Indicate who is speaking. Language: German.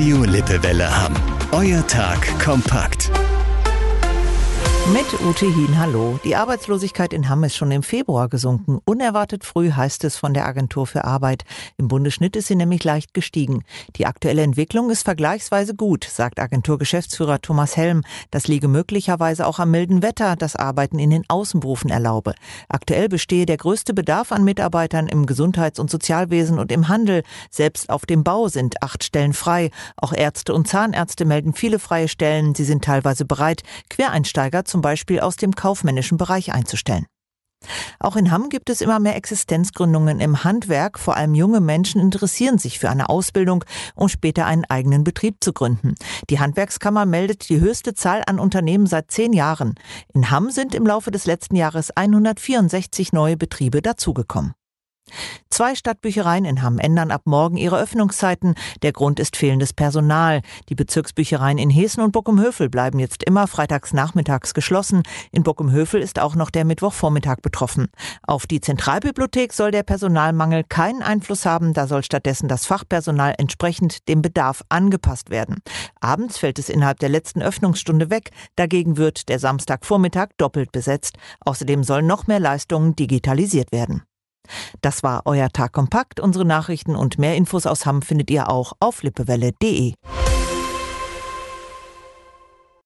Speaker 1: Radio Lippewelle Hamm. Euer Tag kompakt.
Speaker 2: Mit Ute Hien, hallo. Die Arbeitslosigkeit in Hamm ist schon im Februar gesunken. Unerwartet früh heißt es von der Agentur für Arbeit. Im Bundesschnitt ist sie nämlich leicht gestiegen. Die aktuelle Entwicklung ist vergleichsweise gut, sagt Agenturgeschäftsführer Thomas Helm. Das liege möglicherweise auch am milden Wetter, das Arbeiten in den Außenberufen erlaube. Aktuell bestehe der größte Bedarf an Mitarbeitern im Gesundheits- und Sozialwesen und im Handel. Selbst auf dem Bau sind acht Stellen frei. Auch Ärzte und Zahnärzte melden viele freie Stellen. Sie sind teilweise bereit, Quereinsteiger zum Beispiel aus dem kaufmännischen Bereich einzustellen. Auch in Hamm gibt es immer mehr Existenzgründungen im Handwerk. Vor allem junge Menschen interessieren sich für eine Ausbildung, um später einen eigenen Betrieb zu gründen. Die Handwerkskammer meldet die höchste Zahl an Unternehmen seit zehn Jahren. In Hamm sind im Laufe des letzten Jahres 164 neue Betriebe dazugekommen. Zwei Stadtbüchereien in Hamm ändern ab morgen ihre Öffnungszeiten. Der Grund ist fehlendes Personal. Die Bezirksbüchereien in Hessen und Bockumhövel bleiben jetzt immer freitags nachmittags geschlossen. In Bockumhövel ist auch noch der Mittwochvormittag betroffen. Auf die Zentralbibliothek soll der Personalmangel keinen Einfluss haben. Da soll stattdessen das Fachpersonal entsprechend dem Bedarf angepasst werden. Abends fällt es innerhalb der letzten Öffnungsstunde weg. Dagegen wird der Samstagvormittag doppelt besetzt. Außerdem sollen noch mehr Leistungen digitalisiert werden. Das war euer Tag kompakt. Unsere Nachrichten und mehr Infos aus Hamm findet ihr auch auf lippewelle.de.